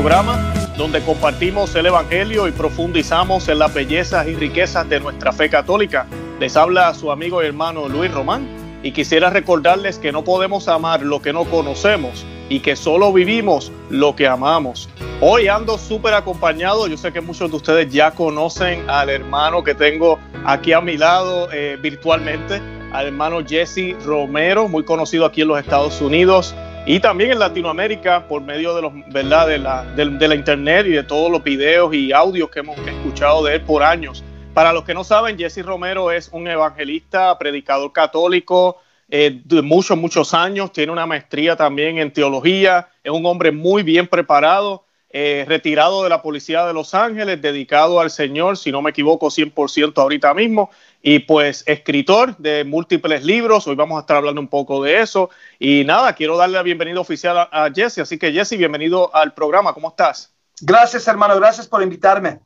programa donde compartimos el Evangelio y profundizamos en las bellezas y riquezas de nuestra fe católica. Les habla su amigo y hermano Luis Román y quisiera recordarles que no podemos amar lo que no conocemos y que solo vivimos lo que amamos. Hoy ando súper acompañado, yo sé que muchos de ustedes ya conocen al hermano que tengo aquí a mi lado eh, virtualmente, al hermano Jesse Romero, muy conocido aquí en los Estados Unidos y también en Latinoamérica por medio de los verdad de la, de, la internet y de todos los videos y audios que hemos escuchado de él por años. Para los que no saben, Jesse Romero es un evangelista, predicador católico eh, de muchos, muchos años, tiene una maestría también en teología, es un hombre muy bien preparado, eh, retirado de la Policía de Los Ángeles, dedicado al Señor, si no me equivoco, 100% ahorita mismo, y pues escritor de múltiples libros. Hoy vamos a estar hablando un poco de eso. Y nada, quiero darle la bienvenida oficial a, Jesse. Así que Jesse, bienvenido al programa. ¿Cómo estás? Gracias, hermano. Gracias por invitarme.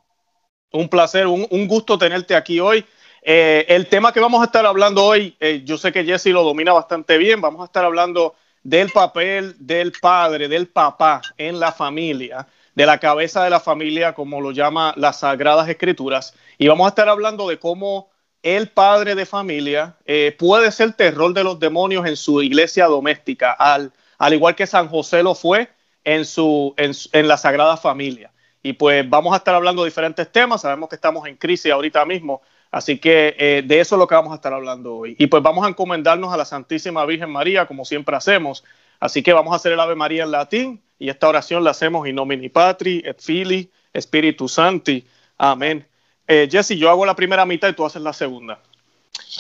Un placer, un, gusto tenerte aquí hoy. Eh, el tema que vamos a estar hablando hoy, eh, yo sé que Jesse lo domina bastante bien. Vamos a estar hablando del papel del padre, del papá en la familia, de la cabeza de la familia, como lo llama las Sagradas Escrituras. Y vamos a estar hablando de cómo el padre de familia eh, puede ser terror de los demonios en su iglesia doméstica, al, al igual que San José lo fue en, su, en, la Sagrada Familia. Y pues vamos a estar hablando de diferentes temas, sabemos que estamos en crisis ahorita mismo, así que eh, de eso es lo que vamos a estar hablando hoy. Y pues vamos a encomendarnos a la Santísima Virgen María, como siempre hacemos. Así que vamos a hacer el Ave María en latín y esta oración la hacemos in nomine Patri et Filii Spiritus Santi. Amén. Eh, Jesse, yo hago la primera mitad y tú haces la segunda.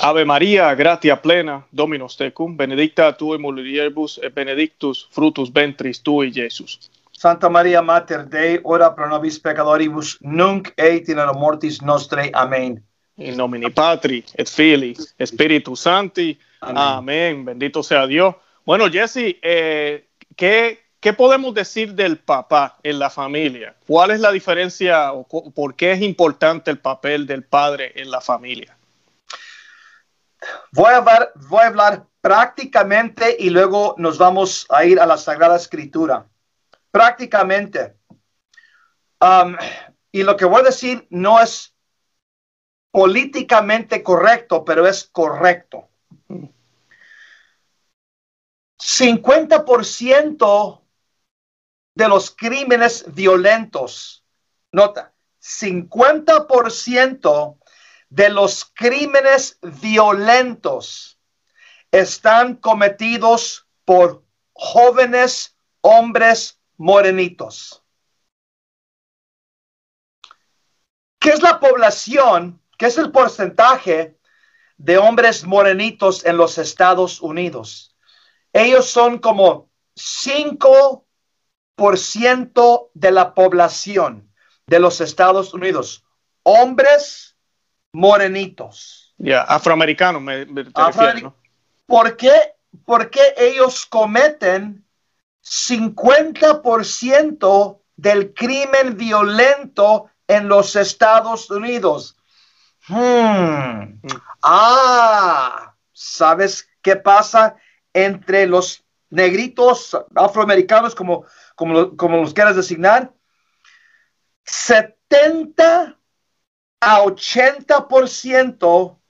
Ave María, gratia plena, Dominus tecum, benedicta tu mulieribus et benedictus frutus ventris tui, Jesus. Santa María Mater Dei, ora pro nobis peccatoribus, nunc et in hora mortis nostre. Amén. In nomine Patri, et Filii, Spiritus Santi. Amén. Bendito sea Dios. Bueno, Jesse, eh, ¿qué, ¿Qué podemos decir del papá en la familia? ¿Cuál es la diferencia o por qué es importante el papel del padre en la familia? Voy a hablar, voy a hablar prácticamente y luego nos vamos a ir a la Sagrada Escritura. Prácticamente. Um, y lo que voy a decir no es políticamente correcto, pero es correcto. 50% de los crímenes violentos. Nota, 50% de los crímenes violentos están cometidos por jóvenes hombres morenitos. ¿Qué es la población? ¿Qué es el porcentaje de hombres morenitos en los Estados Unidos? Ellos son como 5 por ciento de la población de los Estados Unidos, hombres morenitos. Ya, afroamericanos, me, ¿Por, qué, ¿Por qué ellos cometen 50% del crimen violento en los Estados Unidos? Hmm. Mm. Ah, ¿sabes qué pasa entre los negritos afroamericanos como como, los quieras designar, 70 a 80%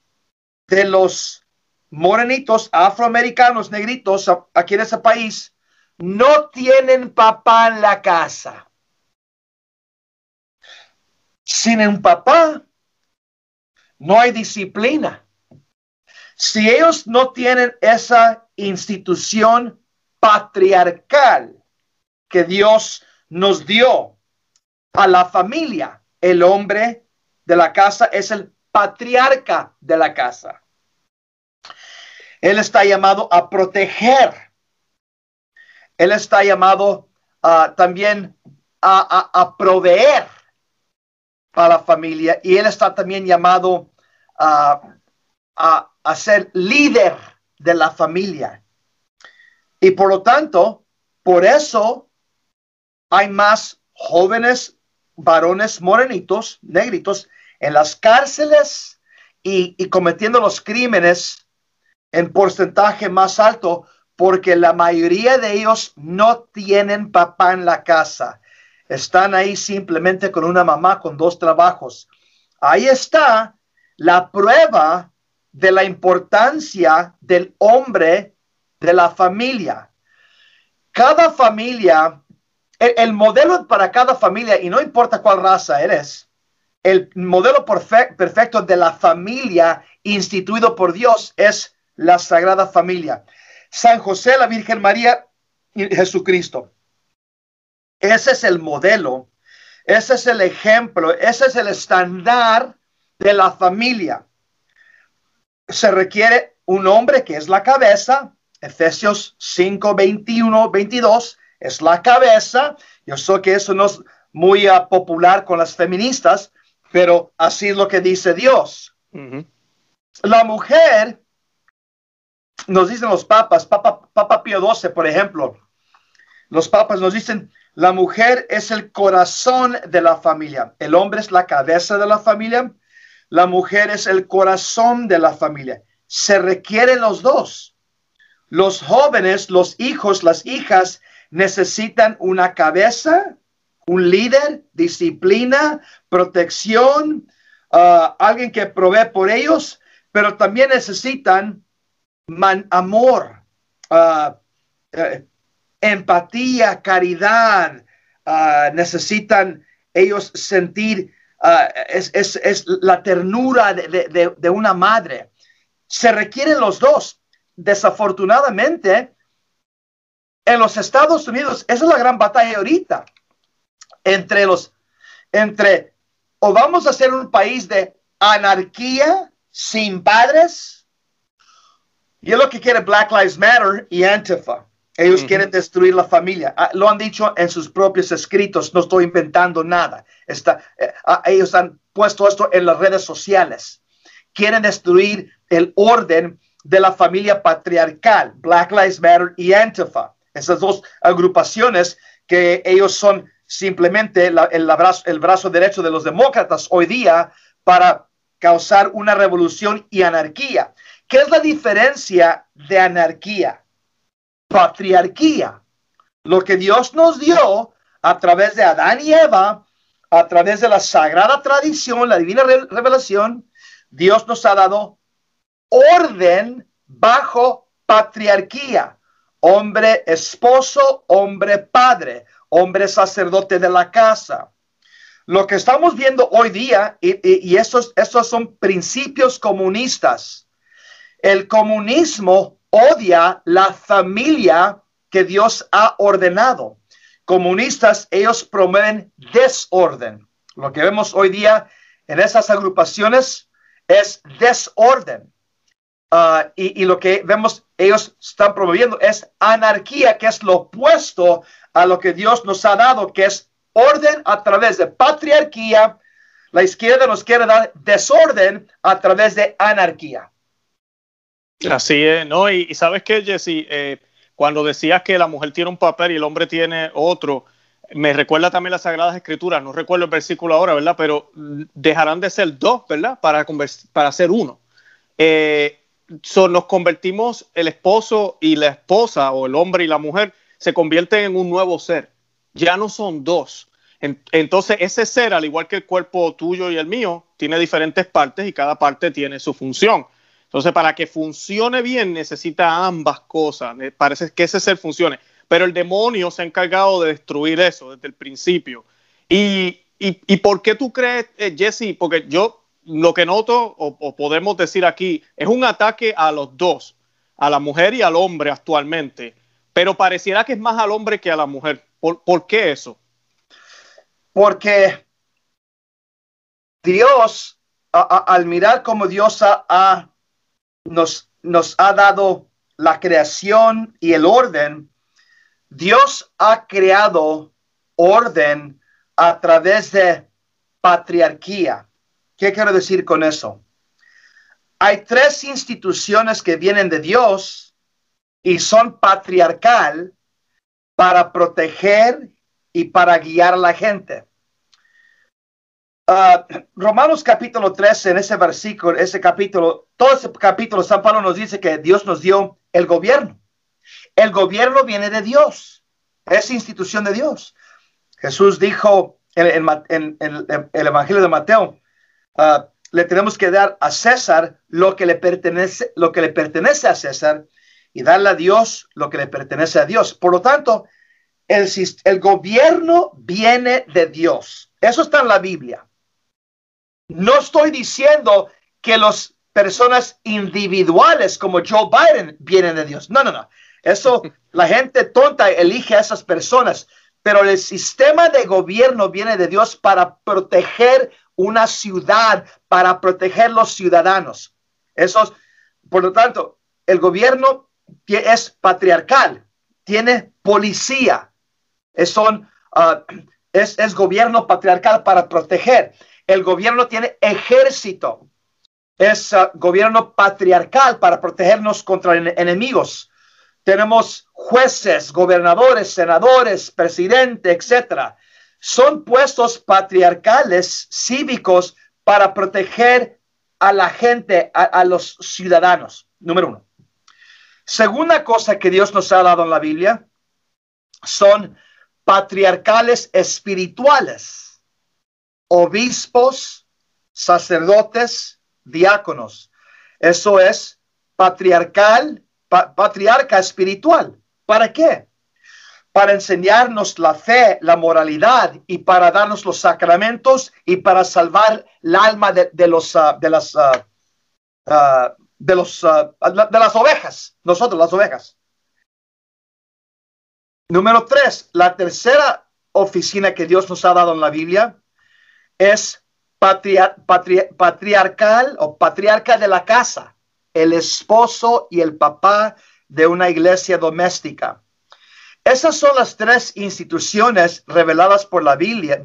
de los morenitos afroamericanos, negritos aquí en ese país, no tienen papá en la casa. Sin un papá, no hay disciplina. Si ellos no tienen esa institución patriarcal, que Dios nos dio a la familia. El hombre de la casa es el patriarca de la casa. Él está llamado a proteger. Él está llamado también a, proveer para la familia y él está también llamado a, a ser líder de la familia. Y por lo tanto, por eso hay más jóvenes varones morenitos, negritos, en las cárceles y, cometiendo los crímenes en porcentaje más alto porque la mayoría de ellos no tienen papá en la casa. están ahí simplemente con una mamá con dos trabajos. Ahí está la prueba de la importancia del hombre de la familia. Cada familia, el, modelo para cada familia, y no importa cuál raza eres, el modelo perfecto de la familia instituido por Dios es la Sagrada Familia. San José, la Virgen María y Jesucristo. Ese es el modelo, ese es el ejemplo, ese es el estándar de la familia. Se requiere un hombre que es la cabeza, Efesios 5, 21, 22, es la cabeza. Yo sé que eso no es muy uh, popular con las feministas, pero así es lo que dice Dios. La mujer, nos dicen los papas, Papa, Papa Pío XII, por ejemplo, los papas nos dicen, la mujer es el corazón de la familia, el hombre es la cabeza de la familia, la mujer es el corazón de la familia. Se requieren los dos. Los jóvenes, los hijos, las hijas necesitan una cabeza, un líder, disciplina, protección, ah, alguien que provee por ellos, pero también necesitan amor, eh, empatía, caridad, ah, necesitan ellos sentir, ah, es, la ternura de, una madre. Se requieren los dos. Desafortunadamente, en los Estados Unidos, esa es la gran batalla ahorita entre los, entre, o vamos a ser un país de anarquía sin padres, y es lo que quiere Black Lives Matter y Antifa. Ellos quieren destruir la familia. Ah, lo han dicho en sus propios escritos. No estoy inventando nada. Está, eh, ah, ellos han puesto esto en las redes sociales. Quieren destruir el orden de la familia patriarcal, Black Lives Matter y Antifa. Esas dos agrupaciones que ellos son simplemente el, el brazo derecho de los demócratas hoy día para causar una revolución y anarquía. ¿Qué es la diferencia de anarquía? patriarquía. Lo que Dios nos dio a través de Adán y Eva, a través de la sagrada tradición, la divina revelación, Dios nos ha dado orden bajo patriarquía. Hombre esposo, hombre padre, hombre sacerdote de la casa. Lo que estamos viendo hoy día, y, estos son principios comunistas, el comunismo odia la familia que Dios ha ordenado. Comunistas, ellos promueven desorden. Lo que vemos hoy día en esas agrupaciones es desorden. Ah, y, lo que vemos ellos están promoviendo es anarquía, que es lo opuesto a lo que Dios nos ha dado, que es orden a través de patriarquía. La izquierda nos quiere dar desorden a través de anarquía. Así es, ¿no? Y, sabes qué, Jesse, eh, cuando decías que la mujer tiene un papel y el hombre tiene otro, me recuerda también las Sagradas Escrituras, no recuerdo el versículo ahora, ¿verdad? Pero dejarán de ser dos, ¿verdad? Para, para ser uno. Eh, nos convertimos, el esposo y la esposa, o el hombre y la mujer, se convierten en un nuevo ser. Ya no son dos. entonces, ese ser, al igual que el cuerpo tuyo y el mío, tiene diferentes partes y cada parte tiene su función. Entonces, para que funcione bien, necesita ambas cosas. Parece que ese ser funcione. Pero el demonio se ha encargado de destruir eso desde el principio. ¿Y, y, por qué tú crees, eh, Jesse? Porque yo lo que noto, o, podemos decir aquí, es un ataque a los dos, a la mujer y al hombre actualmente. Pero pareciera que es más al hombre que a la mujer. ¿Por, qué eso? Porque Dios, al mirar como Dios ha nos, nos ha dado la creación y el orden, Dios ha creado orden a través de patriarquía. ¿Qué quiero decir con eso? Hay tres instituciones que vienen de Dios y son patriarcal para proteger y para guiar a la gente. Ah, Romanos capítulo 13, en ese versículo, ese capítulo, todo ese capítulo, San Pablo nos dice que Dios nos dio el gobierno. El gobierno viene de Dios, es institución de Dios. Jesús dijo en, el Evangelio de Mateo, ah, le tenemos que dar a César lo que le pertenece, lo que le pertenece a César y darle a Dios lo que le pertenece a Dios. Por lo tanto, el, el gobierno viene de Dios. Eso está en la Biblia. No estoy diciendo que las personas individuales como Joe Biden vienen de Dios. No, no, no. Eso, la gente tonta elige a esas personas, pero el sistema de gobierno viene de Dios para proteger una ciudad, para proteger los ciudadanos. Eso, por lo tanto, el gobierno es patriarcal, tiene policía, es, son, ah, es, es gobierno patriarcal para proteger. El gobierno tiene ejército, es ah, gobierno patriarcal para protegernos contra enemigos. Tenemos jueces, gobernadores, senadores, presidente, etcétera. Son puestos patriarcales cívicos para proteger a la gente, a los ciudadanos. Número uno. Segunda cosa que Dios nos ha dado en la Biblia son patriarcales espirituales, obispos, sacerdotes, diáconos. Eso es patriarcal, patriarca espiritual. ¿Para qué? Para enseñarnos la fe, la moralidad y para darnos los sacramentos y para salvar el alma de, los, ah, de las, ah, de, los, de las ovejas, nosotros las ovejas. Número tres, la tercera oficina que Dios nos ha dado en la Biblia es patriarcal o patriarca de la casa, el esposo y el papá de una iglesia doméstica. Esas son las tres instituciones reveladas por la Biblia,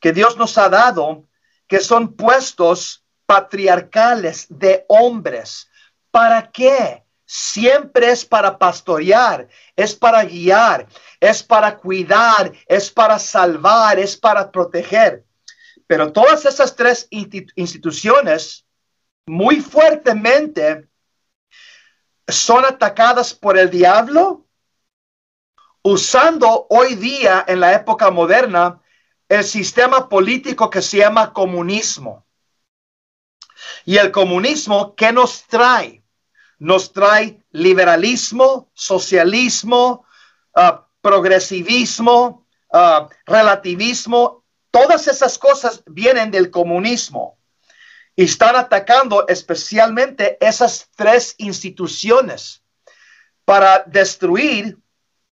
que Dios nos ha dado, que son puestos patriarcales de hombres. ¿Para qué? Siempre es para pastorear, es para guiar, es para cuidar, es para salvar, es para proteger. Pero todas esas tres instituciones muy fuertemente son atacadas por el diablo usando hoy día en la época moderna el sistema político que se llama comunismo. Y el comunismo, ¿qué nos trae? Nos trae liberalismo, socialismo, ah, progresivismo, ah, relativismo Todas esas cosas vienen del comunismo y están atacando especialmente esas tres instituciones para destruir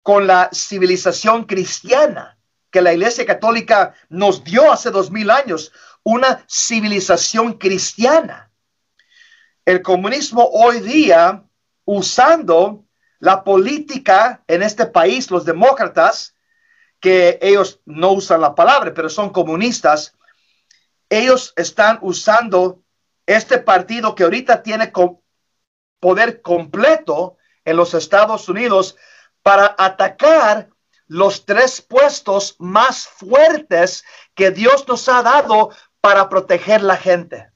con la civilización cristiana que la Iglesia Católica nos dio hace dos mil años, una civilización cristiana. El comunismo hoy día, usando la política en este país, los demócratas, que ellos no usan la palabra, pero son comunistas, ellos están usando este partido que ahorita tiene poder completo en los Estados Unidos para atacar los tres puestos más fuertes que Dios nos ha dado para proteger la gente.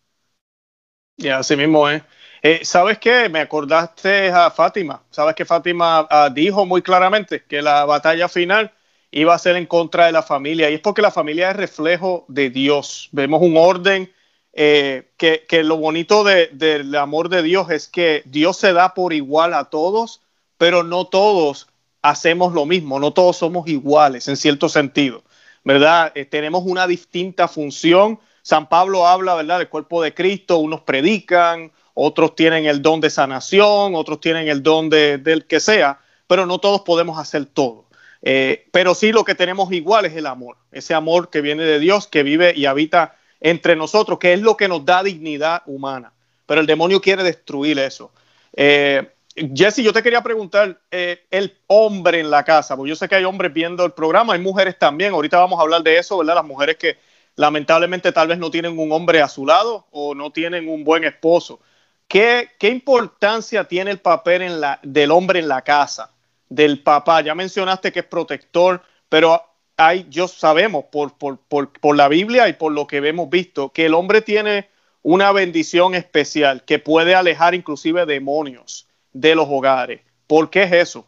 Y así mismo es. Eh, ¿Sabes qué? Me acordaste a Fátima. ¿Sabes que Fátima ah, dijo muy claramente que la batalla final iba a ser en contra de la familia. Y es porque la familia es reflejo de Dios. Vemos un orden eh, que, lo bonito del amor de Dios es que Dios se da por igual a todos, pero no todos hacemos lo mismo, no todos somos iguales en cierto sentido, ¿verdad? Eh, tenemos una distinta función. San Pablo habla, ¿verdad?, del cuerpo de Cristo, unos predican, otros tienen el don de sanación, otros tienen el don de, del que sea, pero no todos podemos hacer todo. Eh, pero sí lo que tenemos igual es el amor, ese amor que viene de Dios, que vive y habita entre nosotros, que es lo que nos da dignidad humana. Pero el demonio quiere destruir eso. Eh, Jesse, yo te quería preguntar, eh, el hombre en la casa, porque yo sé que hay hombres viendo el programa, hay mujeres también, ahorita vamos a hablar de eso, ¿verdad? Las mujeres que lamentablemente tal vez no tienen un hombre a su lado o no tienen un buen esposo. ¿Qué, qué importancia tiene el papel del hombre en la casa? del papá. Ya mencionaste que es protector, pero hay, yo sabemos por, por, por, por la Biblia y por lo que hemos visto, que el hombre tiene una bendición especial que puede alejar inclusive demonios de los hogares. ¿Por qué es eso?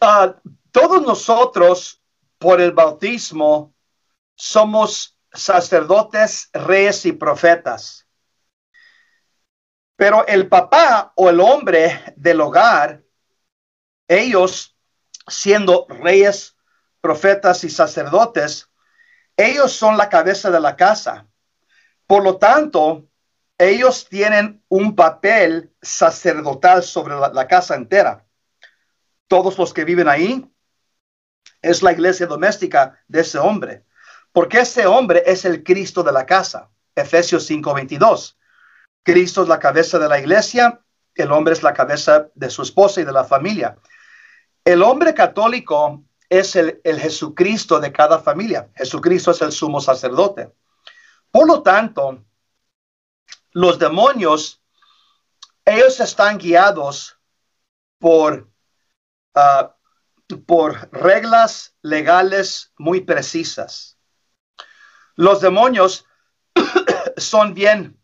Ah, todos nosotros por el bautismo somos sacerdotes, reyes y profetas. Pero el papá o el hombre del hogar, ellos siendo reyes, profetas y sacerdotes, ellos son la cabeza de la casa. Por lo tanto, ellos tienen un papel sacerdotal sobre la, casa entera. Todos los que viven ahí es la iglesia doméstica de ese hombre, porque ese hombre es el Cristo de la casa. Efesios 5:22. Cristo es la cabeza de la iglesia, el hombre es la cabeza de su esposa y de la familia. El hombre católico es el, Jesucristo de cada familia. Jesucristo es el sumo sacerdote. Por lo tanto, los demonios, ellos están guiados por, ah, por reglas legales muy precisas. Los demonios son bien,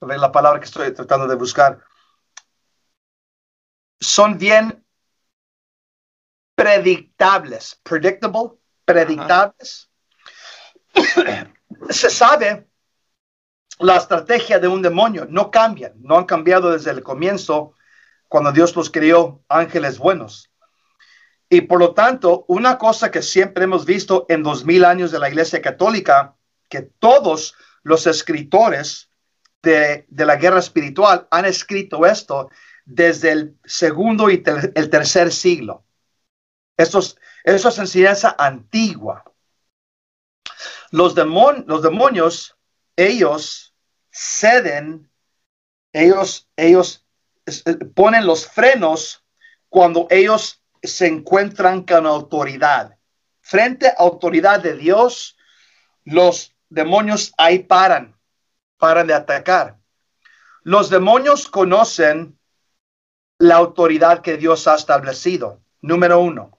la palabra que estoy tratando de buscar, son bien predictables, predictable, predictables. Se sabe la estrategia de un demonio, no cambian, no han cambiado desde el comienzo cuando Dios los creó ángeles buenos. Y por lo tanto, una cosa que siempre hemos visto en dos mil años de la Iglesia Católica, que todos los escritores de, la guerra espiritual han escrito esto desde el segundo y el tercer siglo. Eso es, eso es enseñanza antigua. Los, los demonios, ellos ceden, ellos, ellos eh, ponen los frenos cuando ellos se encuentran con autoridad. Frente a autoridad de Dios, los demonios ahí paran, paran de atacar. Los demonios conocen la autoridad que Dios ha establecido. Número uno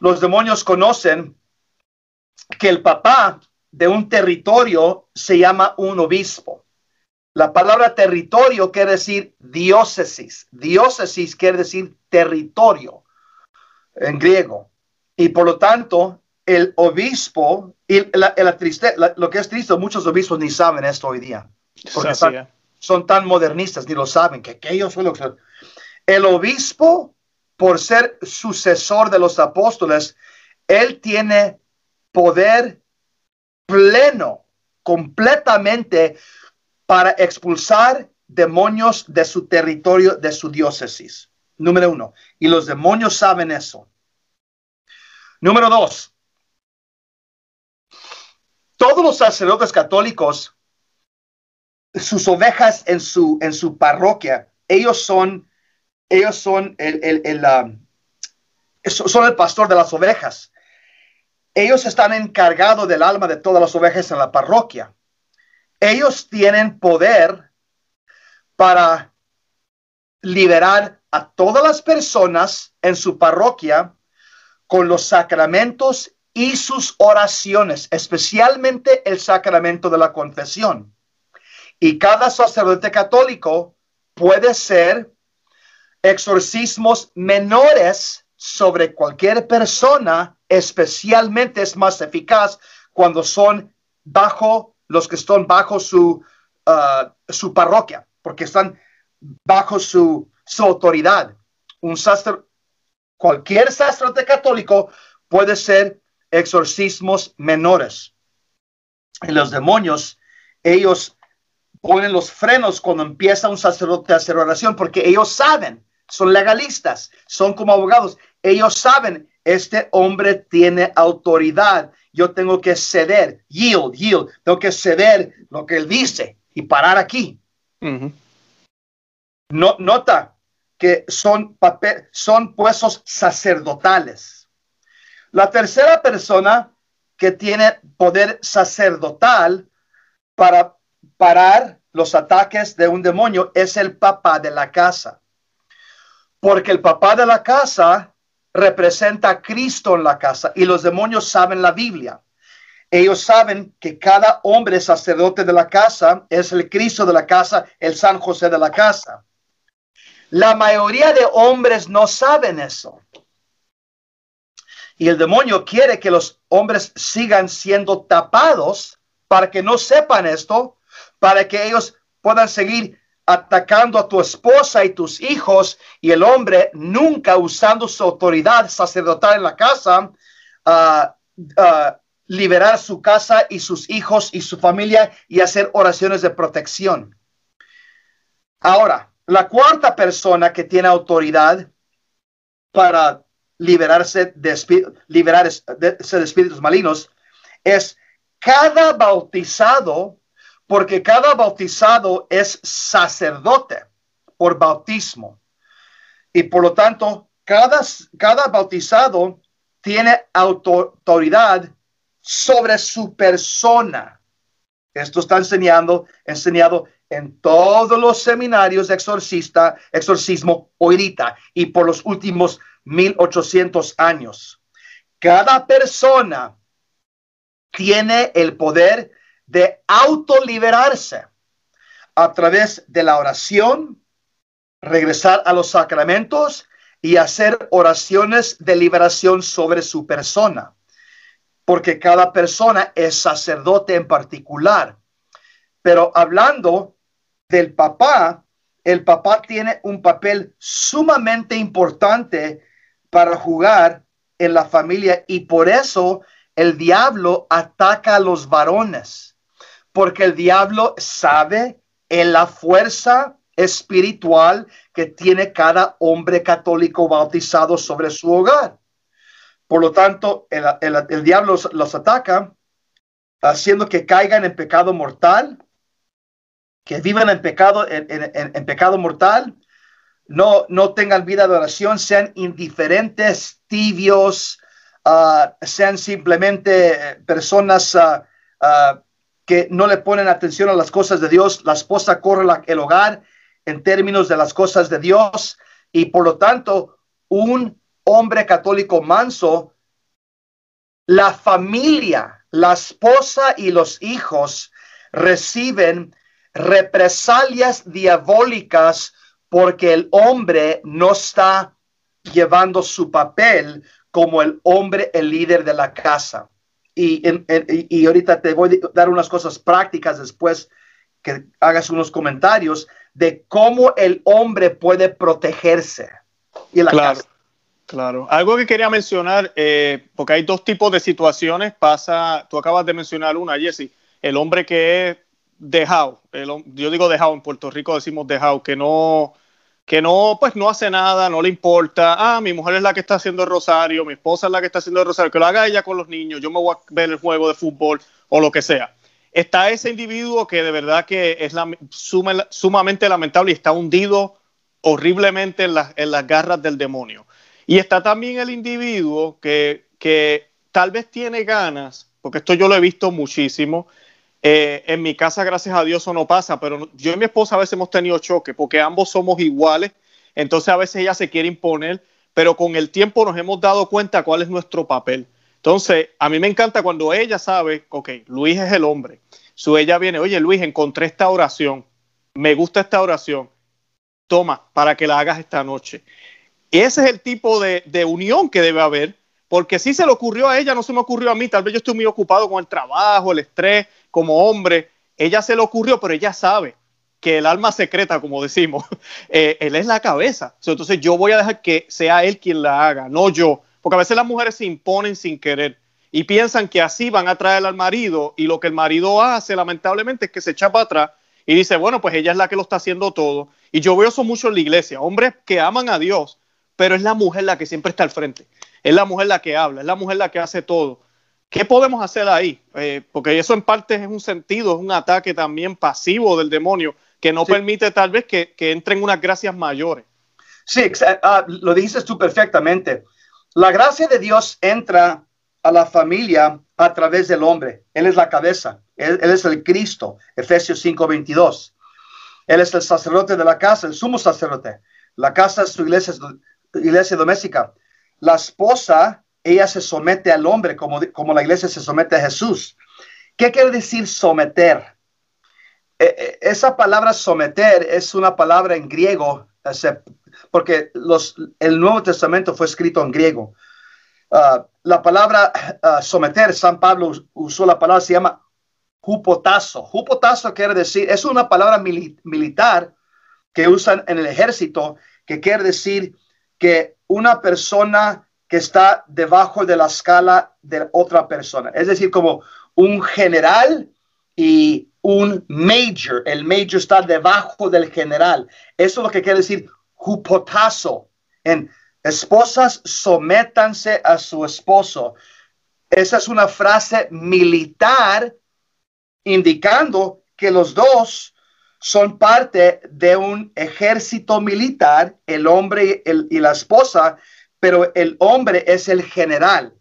los demonios conocen que el papá de un territorio se llama un obispo. La palabra territorio quiere decir diócesis. Diócesis quiere decir territorio en griego. Y por lo tanto, el obispo, y la, lo que es triste, muchos obispos ni saben esto hoy día. Porque son, tan modernistas, ni lo saben, que, que ellos son los... El obispo por ser sucesor de los apóstoles, él tiene poder pleno, completamente, para expulsar demonios de su territorio, de su diócesis. Número uno. Y los demonios saben eso. Número dos. Todos los sacerdotes católicos, sus ovejas en su, en su parroquia, ellos son ellos son el, el, son el pastor de las ovejas. Ellos están encargados del alma de todas las ovejas en la parroquia. Ellos tienen poder para liberar a todas las personas en su parroquia con los sacramentos y sus oraciones, especialmente el sacramento de la confesión. Y cada sacerdote católico puede ser exorcismos menores sobre cualquier persona, especialmente es más eficaz cuando son bajo los que están bajo su, uh, su parroquia, porque están bajo su, su autoridad. Un sacerdote, cualquier sacerdote católico puede ser exorcismos menores. Y los demonios, ellos ponen los frenos cuando empieza un sacerdote a hacer oración, porque ellos saben son legalistas, son como abogados. Ellos saben, este hombre tiene autoridad. Yo tengo que ceder, yield, yield. Tengo que ceder lo que él dice y parar aquí. no, nota que son, papel, son puestos sacerdotales. La tercera persona que tiene poder sacerdotal para parar los ataques de un demonio es el papá de la casa porque el papá de la casa representa a Cristo en la casa y los demonios saben la Biblia. Ellos saben que cada hombre sacerdote de la casa es el Cristo de la casa, el San José de la casa. La mayoría de hombres no saben eso. Y el demonio quiere que los hombres sigan siendo tapados para que no sepan esto, para que ellos puedan seguir atacando a tu esposa y tus hijos y el hombre nunca usando su autoridad sacerdotal en la casa, a liberar su casa y sus hijos y su familia y hacer oraciones de protección. Ahora, la cuarta persona que tiene autoridad para liberarse de, liberarse de espíritus malignos es cada bautizado porque cada bautizado es sacerdote por bautismo. Y por lo tanto, cada, cada bautizado tiene autoridad sobre su persona. Esto está enseñando, enseñado en todos los seminarios de exorcista, exorcismo ahorita y por los últimos 1800 años. Cada persona tiene el poder de autoliberarse a través de la oración, regresar a los sacramentos y hacer oraciones de liberación sobre su persona, porque cada persona es sacerdote en particular. Pero hablando del papá, el papá tiene un papel sumamente importante para jugar en la familia y por eso el diablo ataca a los varones porque el diablo sabe en la fuerza espiritual que tiene cada hombre católico bautizado sobre su hogar. Por lo tanto, el, diablo los, ataca haciendo que caigan en pecado mortal, que vivan en pecado, en, pecado mortal, no, no tengan vida de oración, sean indiferentes, tibios, ah, sean simplemente personas uh, que no le ponen atención a las cosas de Dios, la esposa corre el hogar en términos de las cosas de Dios y por lo tanto un hombre católico manso, la familia, la esposa y los hijos reciben represalias diabólicas porque el hombre no está llevando su papel como el hombre, el líder de la casa. Y, y ahorita te voy a dar unas cosas prácticas después que hagas unos comentarios de cómo el hombre puede protegerse. Y la claro, claro. Algo que quería mencionar, eh, porque hay dos tipos de situaciones. Pasa, tú acabas de mencionar una, Jesse, el hombre que es dejado, yo digo dejado, en Puerto Rico decimos dejado, que no, que no, pues no hace nada, no le importa, ah, mi mujer es la que está haciendo el rosario, mi esposa es la que está haciendo el rosario, que lo haga ella con los niños, yo me voy a ver el juego de fútbol o lo que sea. Está ese individuo que de verdad que es la, sumamente lamentable y está hundido horriblemente en, en las garras del demonio. Y está también el individuo que, que tal vez tiene ganas, porque esto yo lo he visto muchísimo, eh, en mi casa, gracias a Dios, eso no pasa, pero yo y mi esposa a veces hemos tenido choque porque ambos somos iguales, entonces a veces ella se quiere imponer, pero con el tiempo nos hemos dado cuenta cuál es nuestro papel. Entonces, a mí me encanta cuando ella sabe, ok, Luis es el hombre, su ella viene, oye Luis, encontré esta oración, me gusta esta oración, toma, para que la hagas esta noche. Ese es el tipo de, de unión que debe haber, porque si se le ocurrió a ella, no se me ocurrió a mí, tal vez yo estoy muy ocupado con el trabajo, el estrés, como hombre, ella se le ocurrió, pero ella sabe que el alma secreta, como decimos, eh, él es la cabeza. Entonces yo voy a dejar que sea él quien la haga, no yo. Porque a veces las mujeres se imponen sin querer y piensan que así van a traer al marido y lo que el marido hace lamentablemente es que se echa para atrás y dice, bueno, pues ella es la que lo está haciendo todo. Y yo veo eso mucho en la iglesia, hombres que aman a Dios, pero es la mujer la que siempre está al frente, es la mujer la que habla, es la mujer la que hace todo. ¿Qué podemos hacer ahí? Eh, porque eso en parte es un sentido, es un ataque también pasivo del demonio que no permite tal vez que, que, entren unas gracias mayores. Sí, ah, lo dices tú perfectamente. La gracia de Dios entra a la familia a través del hombre. Él es la cabeza. Él, es el Cristo. Efesios 5:22. Él es el sacerdote de la casa, el sumo sacerdote. La casa es su iglesia, iglesia doméstica. La esposa ella se somete al hombre como, como la iglesia se somete a Jesús. ¿Qué quiere decir someter? E, e, esa palabra someter es una palabra en griego, porque los, el Nuevo Testamento fue escrito en griego. ah, la palabra ah, someter, San Pablo usó la palabra, se llama jupotazo. Jupotazo quiere decir, es una palabra militar que usan en el ejército, que quiere decir que una persona que está debajo de la escala de otra persona. Es decir, como un general y un major. El major está debajo del general. Eso es lo que quiere decir jupotazo. En esposas, sométanse a su esposo. Esa es una frase militar indicando que los dos son parte de un ejército militar, el hombre y la esposa, pero el hombre es el general.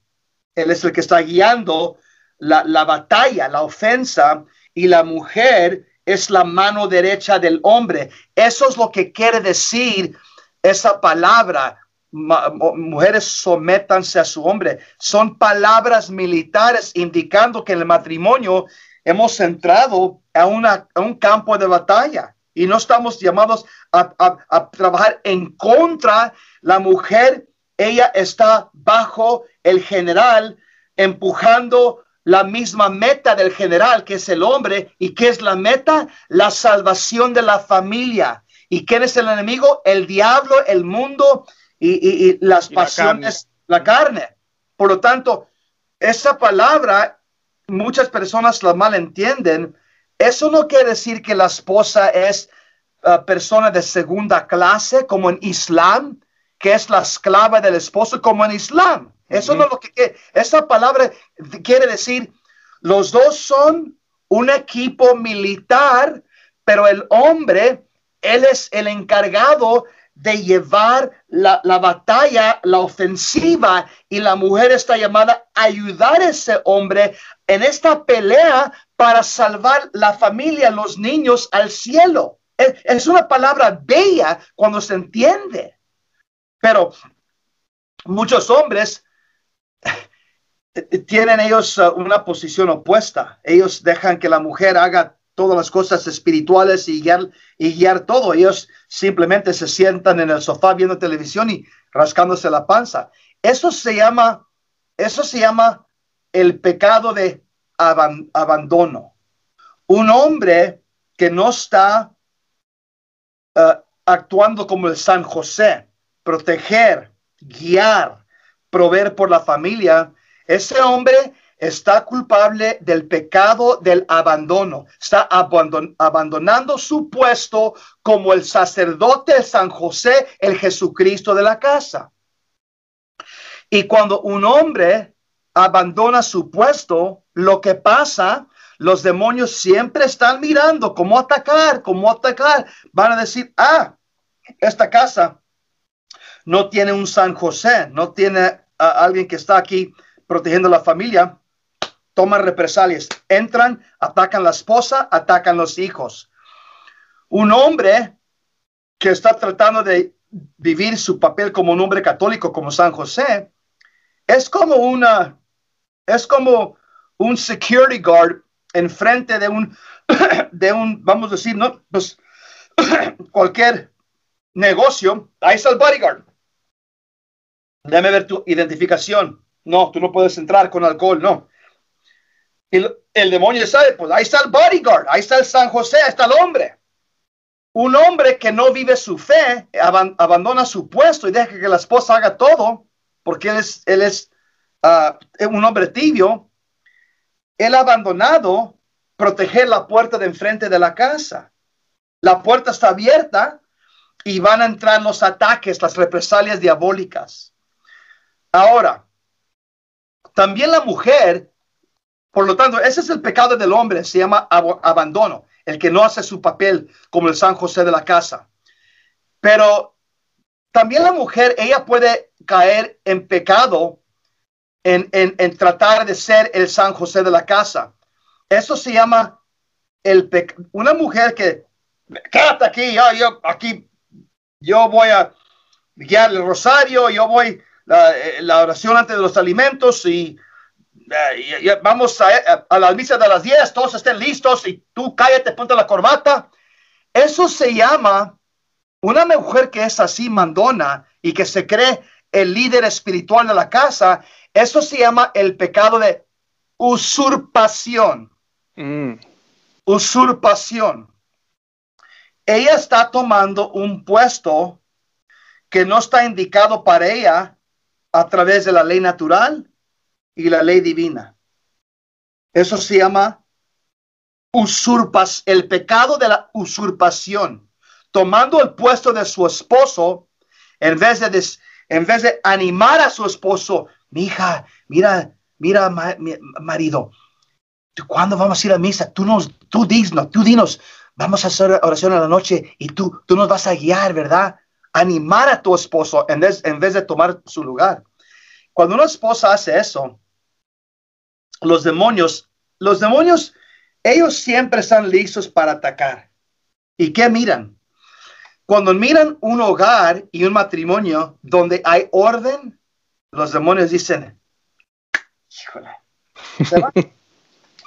Él es el que está guiando la, la batalla, la ofensa, y la mujer es la mano derecha del hombre. Eso es lo que quiere decir esa palabra. mujeres sométanse a su hombre. Son palabras militares indicando que en el matrimonio hemos entrado a, una, un campo de batalla y no estamos llamados a, a, trabajar en contra. La mujer, ella está bajo el general empujando la misma meta del general, que es el hombre. ¿Y qué es la meta? La salvación de la familia. ¿Y quién es el enemigo? El diablo, el mundo y, las pasiones, la carne. Por lo tanto, esa palabra, muchas personas la malentienden. Eso no quiere decir que la esposa es uh, persona de segunda clase, como en Islam, que es la esclava del esposo, como en Islam. Eso no es lo que Esa palabra quiere decir, los dos son un equipo militar, pero el hombre, él es el encargado de llevar la, batalla, la ofensiva, y la mujer está llamada a ayudar a ese hombre en esta pelea para salvar la familia, los niños al cielo. es una palabra bella cuando se entiende. Pero muchos hombres tienen ellos uh, una posición opuesta. Ellos dejan que la mujer haga todas las cosas espirituales y guiar, y guiar todo. Ellos simplemente se sientan en el sofá viendo televisión y rascándose la panza. Eso se llama, eso se llama el pecado de abandono. Un hombre que no está uh, actuando como el San José, proteger, guiar, proveer por la familia, ese hombre está culpable del pecado del abandono. Está abandonando su puesto como el sacerdote San José, el Jesucristo de la casa. Y cuando un hombre abandona su puesto, lo que pasa, los demonios siempre están mirando cómo atacar, cómo atacar. Van a decir, ah, esta casa no tiene un San José, no tiene a alguien que está aquí protegiendo la familia, toman represalias, entran, atacan la esposa, atacan los hijos. Un hombre que está tratando de vivir su papel como un hombre católico, como San José, es como una, es como un security guard enfrente de un, de un, vamos a decir, no, pues cualquier negocio, ahí está el bodyguard. Déjame ver tu identificación. No, tú no puedes entrar con alcohol, no. El, el demonio sabe, pues ahí está el bodyguard, ahí está el San José, ahí está el hombre. Un hombre que no vive su fe, abandona su puesto y deja que la esposa haga todo, porque él es, él es ah, un hombre tibio. Él abandonado proteger la puerta de enfrente de la casa. La puerta está abierta y van a entrar los ataques, las represalias diabólicas. Ahora, también la mujer, por lo tanto, ese es el pecado del hombre, se llama abandono, el que no hace su papel como el San José de la casa. Pero también la mujer, ella puede caer en pecado en, en, tratar de ser el San José de la casa. Eso se llama el una mujer que quédate aquí, yo, yo aquí, yo voy a guiar el rosario, yo voy eh, la, oración antes de los alimentos y, eh, vamos a, a, la misa de las 10, todos estén listos y tú cállate, ponte la corbata. Eso se llama una mujer que es así mandona y que se cree el líder espiritual de la casa. Eso se llama el pecado de usurpación. Mm. Usurpación. Ella está tomando un puesto que no está indicado para ella a través de la ley natural y la ley divina. Eso se llama usurpas, el pecado de la usurpación, tomando el puesto de su esposo en vez de, en vez de animar a su esposo, mi hija, mira, mira, marido, ¿cuándo vamos a ir a misa? Tú nos, tú dinos, tú dinos, vamos a hacer oración a la noche y tú, tú nos vas a guiar, ¿verdad? Animar a tu esposo en vez, en vez de tomar su lugar. Cuando una esposa hace eso, los demonios, los demonios, ellos siempre están listos para atacar. ¿Y qué miran? Cuando miran un hogar y un matrimonio donde hay orden, los demonios dicen, híjole,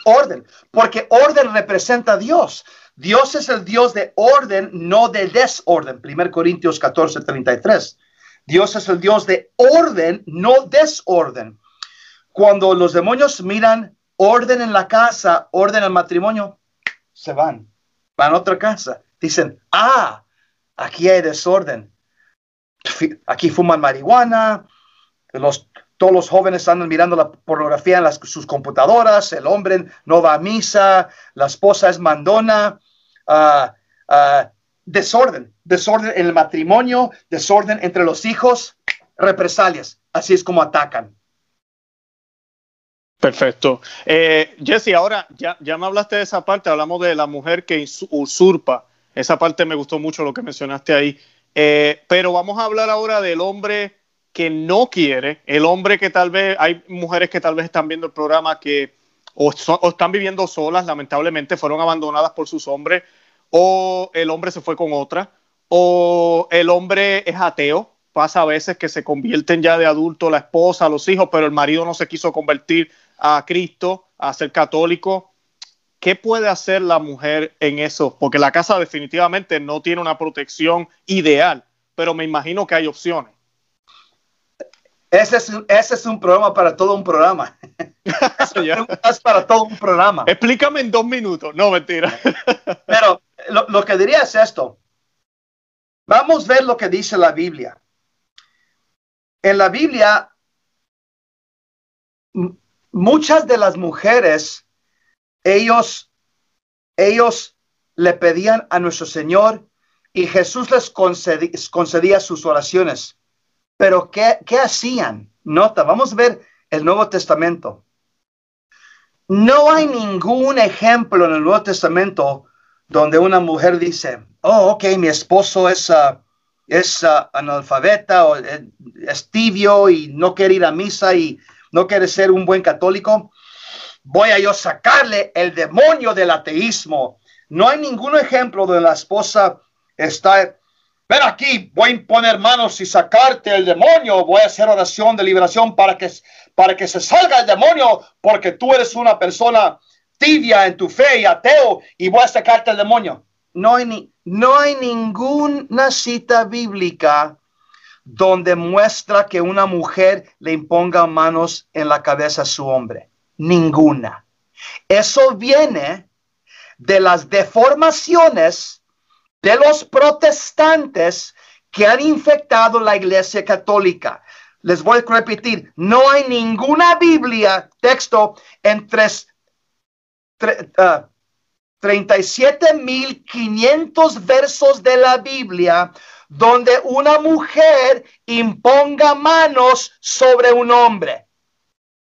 orden, porque orden representa a Dios. Dios es el Dios de orden, no de desorden. 1 Corintios 14, 33. Dios es el Dios de orden, no desorden. Cuando los demonios miran orden en la casa, orden en el matrimonio, se van, van a otra casa. Dicen, ah, aquí hay desorden. Aquí fuman marihuana, los, todos los jóvenes andan mirando la pornografía en sus computadoras, el hombre no va a misa, la esposa es mandona. Ah, ah, desorden, desorden en el matrimonio, desorden entre los hijos, represalias. Así es como atacan. Perfecto. Eh, Jesse, ahora ya, ya me hablaste de esa parte, hablamos de la mujer que usurpa. Esa parte me gustó mucho lo que mencionaste ahí. Eh, pero vamos a hablar ahora del hombre que no quiere, el hombre que tal vez, hay mujeres que tal vez están viendo el programa que o, o están viviendo solas, lamentablemente fueron abandonadas por sus hombres, o el hombre se fue con otra, o el hombre es ateo, pasa a veces que se convierten ya de adulto la esposa, los hijos, pero el marido no se quiso convertir a Cristo, a ser católico. ¿Qué puede hacer la mujer en eso? Porque la casa definitivamente no tiene una protección ideal, pero me imagino que hay opciones. Ese es, un, ese es un programa para todo un programa. es para todo un programa. Explícame en dos minutos. No, mentira. Pero lo, lo que diría es esto. Vamos a ver lo que dice la Biblia. En la Biblia muchas de las mujeres, ellos, ellos le pedían a nuestro Señor y Jesús les concedía, sus oraciones. Pero ¿qué, ¿qué hacían? Nota, vamos a ver el Nuevo Testamento. No hay ningún ejemplo en el Nuevo Testamento donde una mujer dice, oh, ok, mi esposo es, uh, es uh, analfabeta o eh, es tibio y no quiere ir a misa y no quiere ser un buen católico, voy a yo sacarle el demonio del ateísmo. No hay ningún ejemplo donde la esposa está, ven aquí, voy a imponer manos y sacarte el demonio, voy a hacer oración de liberación para que se salga el demonio, porque tú eres una persona tibia en tu fe y ateo y voy a sacarte el demonio. No hay, ni, no hay ninguna cita bíblica donde muestra que una mujer le imponga manos en la cabeza a su hombre. Ninguna. Eso viene de las deformaciones de los protestantes que han infectado la iglesia católica. Les voy a repetir, no hay ninguna Biblia, texto en tres, 37.500 ah, versos de la Biblia donde una mujer imponga manos sobre un hombre.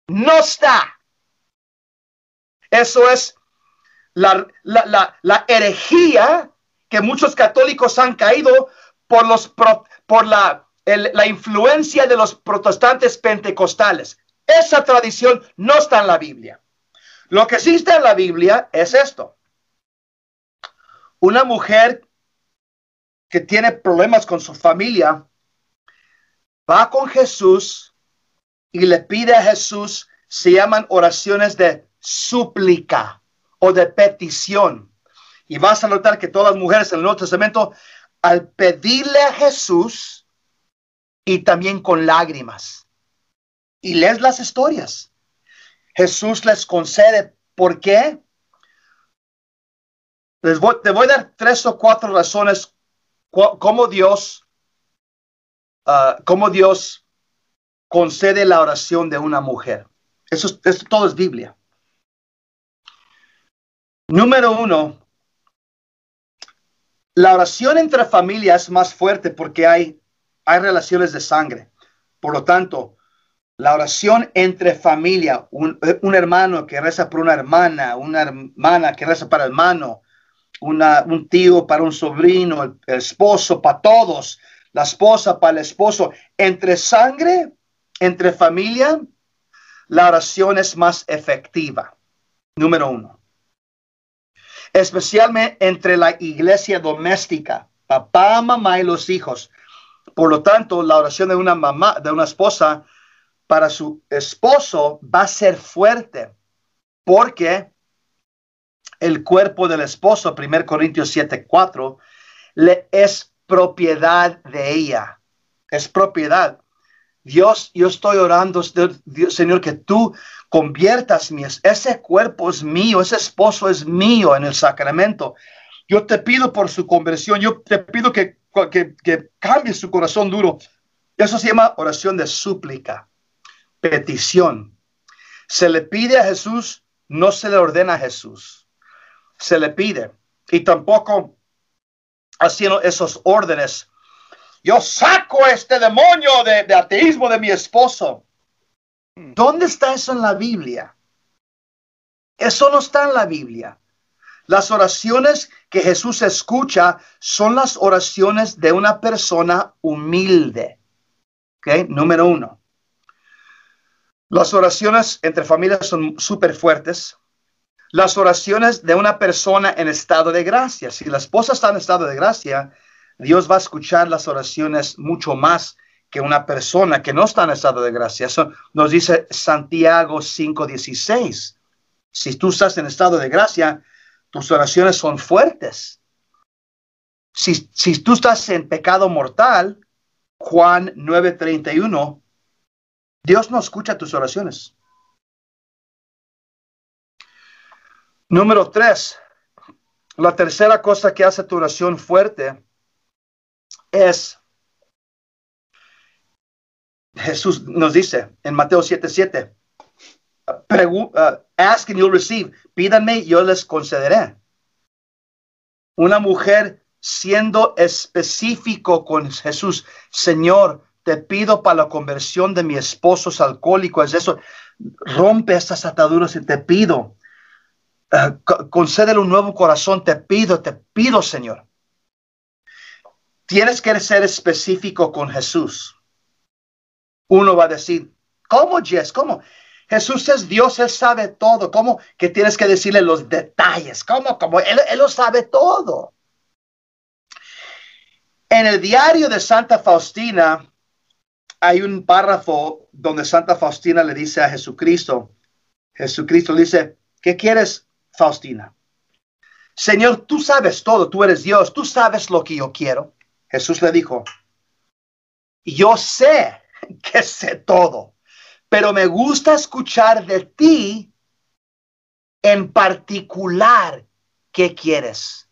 No está. Eso es la, la, herejía que muchos católicos han caído por, los, por la, la influencia de los protestantes pentecostales. Esa tradición no está en la Biblia. Lo que sí está en la Biblia es esto. Una mujer que tiene problemas con su familia, va con Jesús y le pide a Jesús, se llaman oraciones de súplica o de petición. Y vas a notar que todas las mujeres en el Nuevo Testamento, al pedirle a Jesús y también con lágrimas, y lees las historias. Jesús les concede. ¿Por qué? Les voy, te voy a dar tres o cuatro razones cómo Dios, uh, cómo Dios concede la oración de una mujer. Eso, esto todo es Biblia. Número uno, la oración entre familias es más fuerte porque hay, hay relaciones de sangre. Por lo tanto, la oración entre familia, un, hermano que reza por una hermana, una hermana que reza para hermano, un tío para un sobrino, el, esposo para todos, la esposa para el esposo, entre sangre, entre familia, la oración es más efectiva. Número uno. Especialmente entre la iglesia doméstica, papá, mamá y los hijos. Por lo tanto, la oración de una mamá, de una esposa, para su esposo va a ser fuerte porque el cuerpo del esposo, 1 Corintios 7, 4, le es propiedad de ella. Es propiedad. Dios, yo estoy orando, Señor, que tú conviertas mi, ese cuerpo es mío, ese esposo es mío en el sacramento. Yo te pido por su conversión, yo te pido que, que, que cambie su corazón duro. Eso se llama oración de súplica petición. Se le pide a Jesús, no se le ordena a Jesús. Se le pide. Y tampoco haciendo esos órdenes. Yo saco este demonio de, ateísmo de mi esposo. ¿Dónde está eso en la Biblia? Eso no está en la Biblia. Las oraciones que Jesús escucha son las oraciones de una persona humilde. ¿Ok? Número uno. Las oraciones entre familias son súper fuertes. Las oraciones de una persona en estado de gracia. Si la esposa está en estado de gracia, Dios va a escuchar las oraciones mucho más que una persona que no está en estado de gracia. Eso nos dice Santiago 5:16. Si tú estás en estado de gracia, tus oraciones son fuertes. Si, si tú estás en pecado mortal, Juan 9:31 Dios no escucha tus oraciones. Número tres, la tercera cosa que hace tu oración fuerte es, Jesús nos dice en Mateo 7:7, uh, ask and you'll receive, pídanme, yo les concederé. Una mujer siendo específico con Jesús, Señor, te pido para la conversión de mi esposo es alcohólico, es eso, rompe estas ataduras y te pido, uh, concédele un nuevo corazón, te pido, te pido, Señor. Tienes que ser específico con Jesús. Uno va a decir, ¿cómo, Jess? ¿Cómo? Jesús es Dios, Él sabe todo. ¿Cómo que tienes que decirle los detalles? ¿Cómo? ¿Cómo? Él lo sabe todo. En el diario de Santa Faustina, hay un párrafo donde Santa Faustina le dice a Jesucristo, Jesucristo dice, ¿qué quieres, Faustina? Señor, tú sabes todo, tú eres Dios, tú sabes lo que yo quiero. Jesús le dijo, yo sé que sé todo, pero me gusta escuchar de ti en particular qué quieres.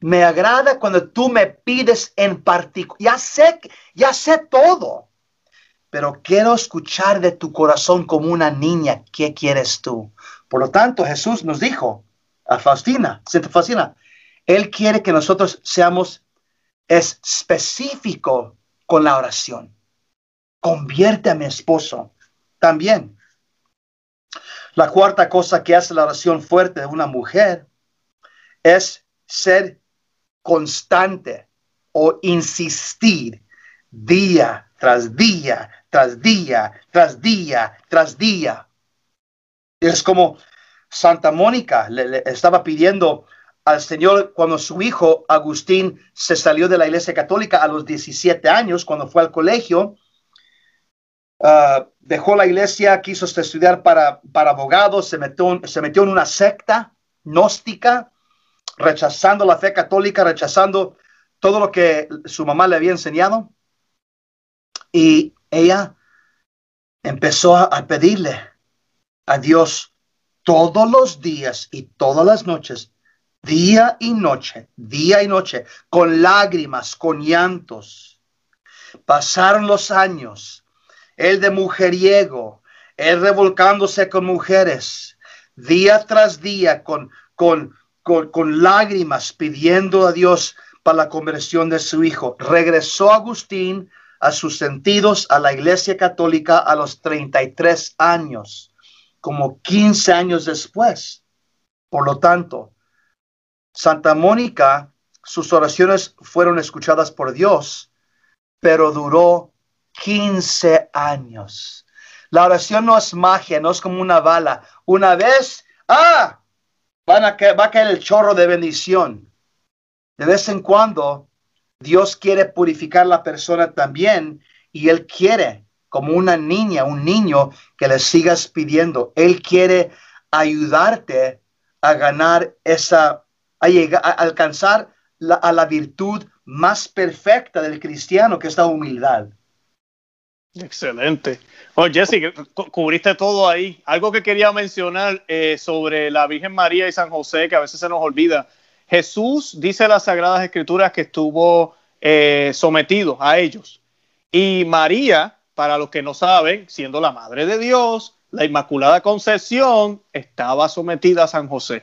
Me agrada cuando tú me pides en particular. Ya sé, ya sé todo pero quiero escuchar de tu corazón como una niña, ¿qué quieres tú? Por lo tanto, Jesús nos dijo a Faustina, Santa Faustina, Él quiere que nosotros seamos específico con la oración. Convierte a mi esposo también. La cuarta cosa que hace la oración fuerte de una mujer es ser constante o insistir día tras día tras día, tras día, tras día. Es como Santa Mónica le, estaba pidiendo al Señor cuando su hijo Agustín se salió de la iglesia católica a los 17 años, cuando fue al colegio, ah, dejó la iglesia, quiso estudiar para, para abogado, se metió, se metió en una secta gnóstica, rechazando la fe católica, rechazando todo lo que su mamá le había enseñado. Y ella empezó a pedirle a Dios todos los días y todas las noches, día y noche, día y noche, con lágrimas, con llantos. Pasaron los años, él de mujeriego, él revolcándose con mujeres, día tras día, con, con, con, con lágrimas, pidiendo a Dios para la conversión de su hijo. Regresó Agustín a sus sentidos a la Iglesia Católica a los 33 años, como 15 años después. Por lo tanto, Santa Mónica, sus oraciones fueron escuchadas por Dios, pero duró 15 años. La oración no es magia, no es como una bala. Una vez, ah, van a va a caer el chorro de bendición. De vez en cuando, Dios quiere purificar la persona también y Él quiere, como una niña, un niño, que le sigas pidiendo. Él quiere ayudarte a ganar esa, a, llegar, a alcanzar a la virtud más perfecta del cristiano, que es la humildad. Excelente. Oh, Jesse, cubriste todo ahí. Algo que quería mencionar eh, sobre la Virgen María y San José, que a veces se nos olvida. Jesús dice las Sagradas Escrituras que estuvo eh, sometido a ellos. Y María, para los que no saben, siendo la Madre de Dios, la Inmaculada Concepción estaba sometida a San José.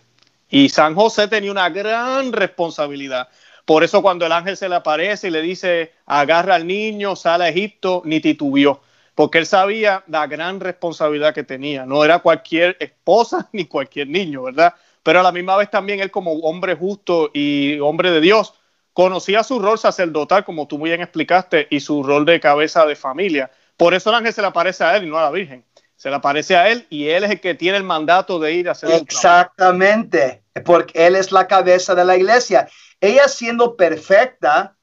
Y San José tenía una gran responsabilidad. Por eso cuando el ángel se le aparece y le dice, agarra al niño, sale a Egipto, ni titubió, porque él sabía la gran responsabilidad que tenía. No era cualquier esposa ni cualquier niño, ¿verdad? Pero a la misma vez también él como hombre justo y hombre de Dios conocía su rol sacerdotal, como tú muy bien explicaste, y su rol de cabeza de familia. Por eso el ángel se le aparece a él y no a la Virgen. Se le aparece a él y él es el que tiene el mandato de ir a hacer Exactamente, porque él es la cabeza de la iglesia. Ella siendo perfecta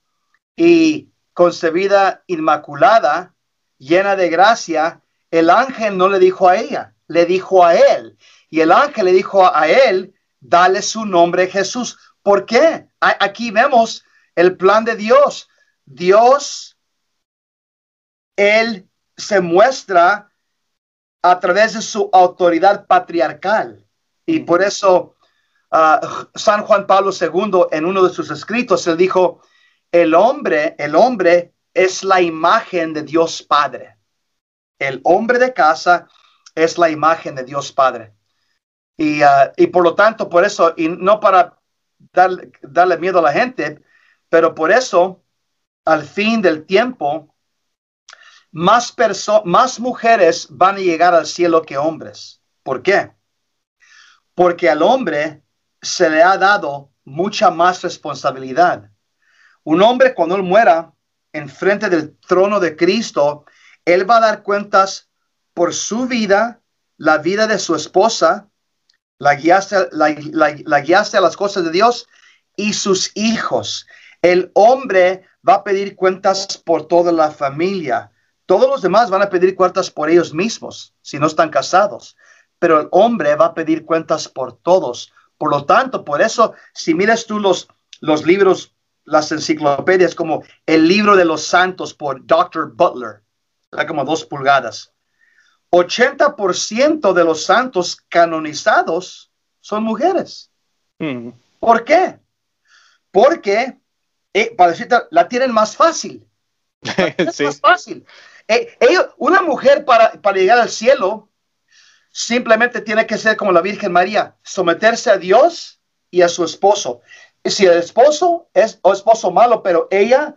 y concebida inmaculada, llena de gracia, el ángel no le dijo a ella, le dijo a él. Y el ángel le dijo a él, dale su nombre Jesús. ¿Por qué? Aquí vemos el plan de Dios. Dios, Él se muestra a través de su autoridad patriarcal. Y por eso ah, San Juan Pablo II, en uno de sus escritos, él dijo, el hombre, el hombre es la imagen de Dios Padre. El hombre de casa es la imagen de Dios Padre. Ah, y, por lo tanto, por eso, y no para darle miedo a la gente, pero por eso, al fin del tiempo, más, más mujeres van a llegar al cielo que hombres. ¿Por qué? Porque al hombre se le ha dado mucha más responsabilidad. Un hombre cuando él muera en frente del trono de Cristo, él va a dar cuentas por su vida, la vida de su esposa, la guiaste, la, a las cosas de Dios y sus hijos. El hombre va a pedir cuentas por toda la familia. Todos los demás van a pedir cuentas por ellos mismos si no están casados. Pero el hombre va a pedir cuentas por todos. Por lo tanto, por eso, si miras tú los, los libros, las enciclopedias, como el libro de los santos por Dr. Butler, como dos pulgadas. 80% de los santos canonizados son mujeres. Mm. ¿Por qué? Porque, eh, para decirte, la tienen más fácil. Es más fácil. Eh, una mujer para, llegar al cielo simplemente tiene que ser como la Virgen María, someterse a Dios y a su esposo. si el esposo es o esposo malo, pero ella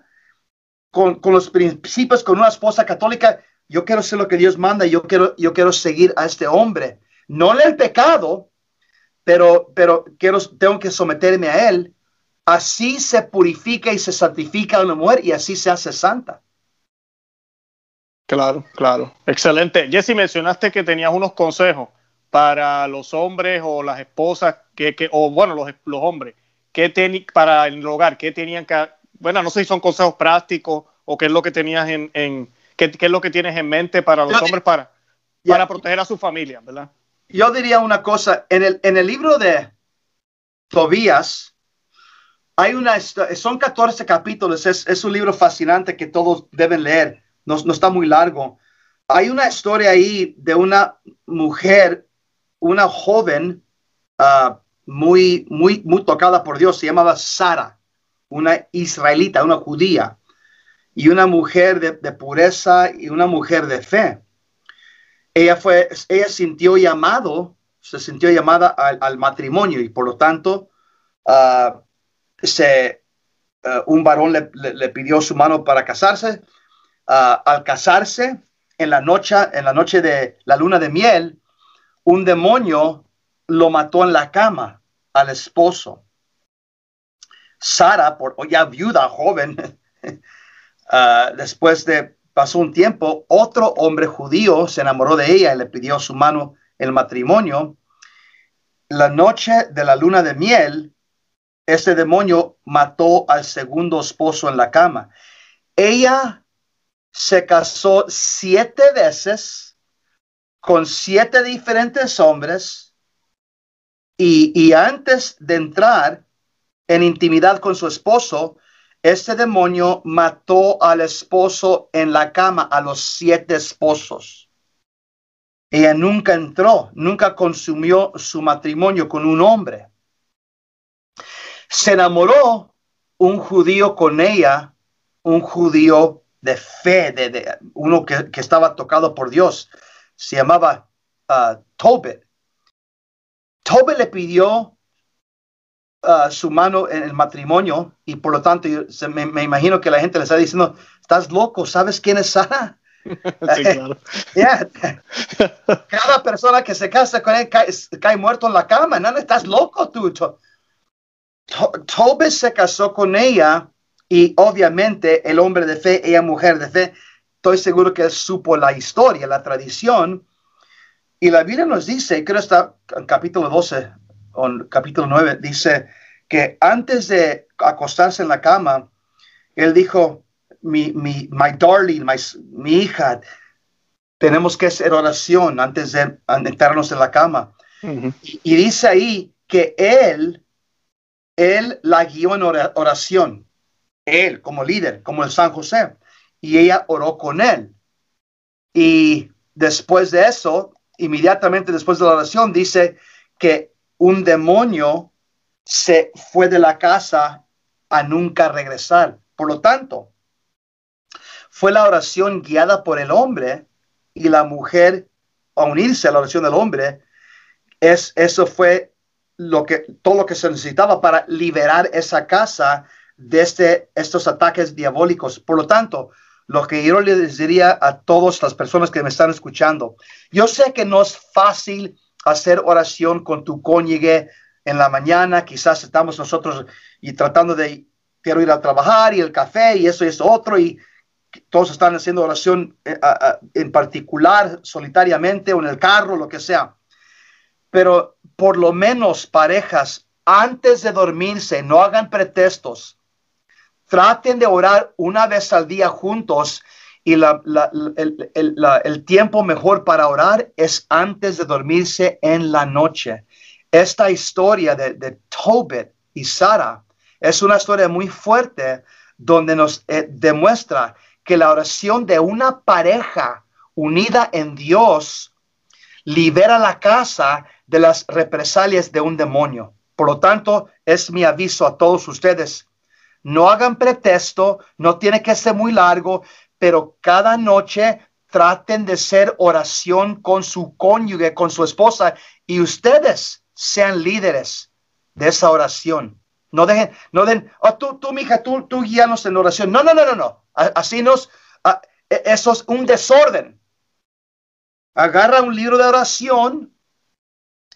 con, con los principios, con una esposa católica, yo quiero hacer lo que Dios manda, yo quiero, yo quiero seguir a este hombre. No le el pecado, pero, pero quiero, tengo que someterme a él. Así se purifica y se santifica una mujer y así se hace santa. Claro, claro. Excelente. Jesse, mencionaste que tenías unos consejos para los hombres o las esposas, que, que o bueno, los, los hombres, que para el hogar, que tenían que, bueno, no sé si son consejos prácticos o qué es lo que tenías en, en ¿Qué, es lo que tienes en mente para los hombres para, para proteger a su familia, verdad? Yo diría una cosa, en el, en el libro de Tobías, hay una, son 14 capítulos, es, un libro fascinante que todos deben leer, no, no está muy largo. hay una historia ahí de una mujer, una joven ah, muy, muy, muy tocada por Dios, se llamaba Sara, una israelita, una judía, y una mujer de, pureza y una mujer de fe. Ella fue, ella sintió llamado, se sintió llamada al, matrimonio y por lo tanto ah, se, ah, un varón le, pidió su mano para casarse. al casarse, en la noche, en la noche de la luna de miel, un demonio lo mató en la cama al esposo. Sara, por ya viuda joven, ah, después de pasó un tiempo, otro hombre judío se enamoró de ella y le pidió su mano el matrimonio. La noche de la luna de miel, este demonio mató al segundo esposo en la cama. Ella se casó siete veces con siete diferentes hombres y, antes de entrar en intimidad con su esposo, este demonio mató al esposo en la cama, a los siete esposos. Ella nunca entró, nunca consumió su matrimonio con un hombre. Se enamoró un judío con ella, un judío de fe, de, uno que, estaba tocado por Dios. Se llamaba uh, Tobit. Le pidió uh, su mano en el matrimonio y por lo tanto me, imagino que la gente le está diciendo, estás loco, ¿sabes quién es Sara? Sí, claro. Cada persona que se casa con él cae, muerto en la cama, ¿no? Estás loco tú. Tobit se casó con ella y obviamente el hombre de fe, ella mujer de fe, estoy seguro que él supo la historia, la tradición. Y la Biblia nos dice, creo que está en capítulo 12 o en capítulo 9, dice que antes de acostarse en la cama, él dijo, mi, mi my darling, mi hija, tenemos que hacer oración antes de entrarnos en la cama. y, y, dice ahí que él, él la guió en oración él como líder, como el San José, y ella oró con él. Y después de eso, inmediatamente después de la oración, dice que un demonio se fue de la casa a nunca regresar. Por lo tanto, fue la oración guiada por el hombre y la mujer a unirse a la oración del hombre. Es, eso fue lo que, todo lo que se necesitaba para liberar esa casa de este, estos ataques diabólicos. Por lo tanto, lo que yo les diría a todas las personas que me están escuchando, yo sé que no es fácil hacer oración con tu cónyuge en la mañana, quizás estamos nosotros y tratando de, quiero ir a trabajar y el café y eso y eso otro y todos están haciendo oración eh, en particular, solitariamente o en el carro, lo que sea. Pero por lo menos parejas, antes de dormirse, no hagan pretextos traten de orar una vez al día juntos y el, tiempo mejor para orar es antes de dormirse en la noche. Esta historia de, Tobit y Sara es una historia muy fuerte donde nos eh, demuestra que la oración de una pareja unida en Dios libera la casa de las represalias de un demonio. Por lo tanto, es mi aviso a todos ustedes no hagan pretexto, no tiene que ser muy largo, pero cada noche traten de ser oración con su cónyuge, con su esposa, y ustedes sean líderes de esa oración. No dejen, no den, oh, tú, tú, mija, tú, tú guíanos en oración. No, no, no, no, no. Así nos, e, eso es un desorden. Agarra un libro de oración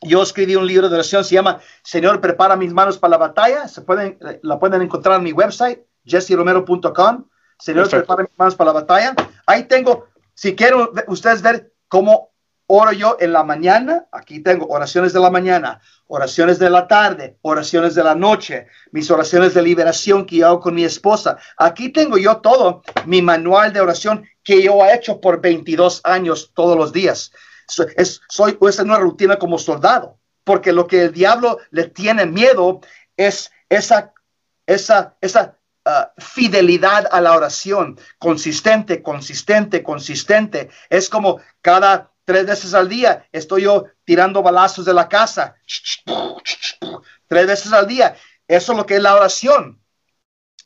yo escribí un libro de oración, se llama Señor, prepara mis manos para la batalla. Se pueden, la pueden encontrar en mi website, jessiromero.com. Señor, prepara mis manos para la batalla. Ahí tengo, si quieren ustedes ver cómo oro yo en la mañana, aquí tengo oraciones de la mañana, oraciones de la tarde, oraciones de la noche, mis oraciones de liberación que yo hago con mi esposa. Aquí tengo yo todo mi manual de oración que yo he hecho por 22 años todos los días es, soy es una rutina como soldado, porque lo que el diablo le tiene miedo es esa, esa, esa uh, fidelidad a la oración, consistente, consistente, consistente. Es como cada tres veces al día estoy yo tirando balazos de la casa. Tres veces al día. Eso es lo que es la oración.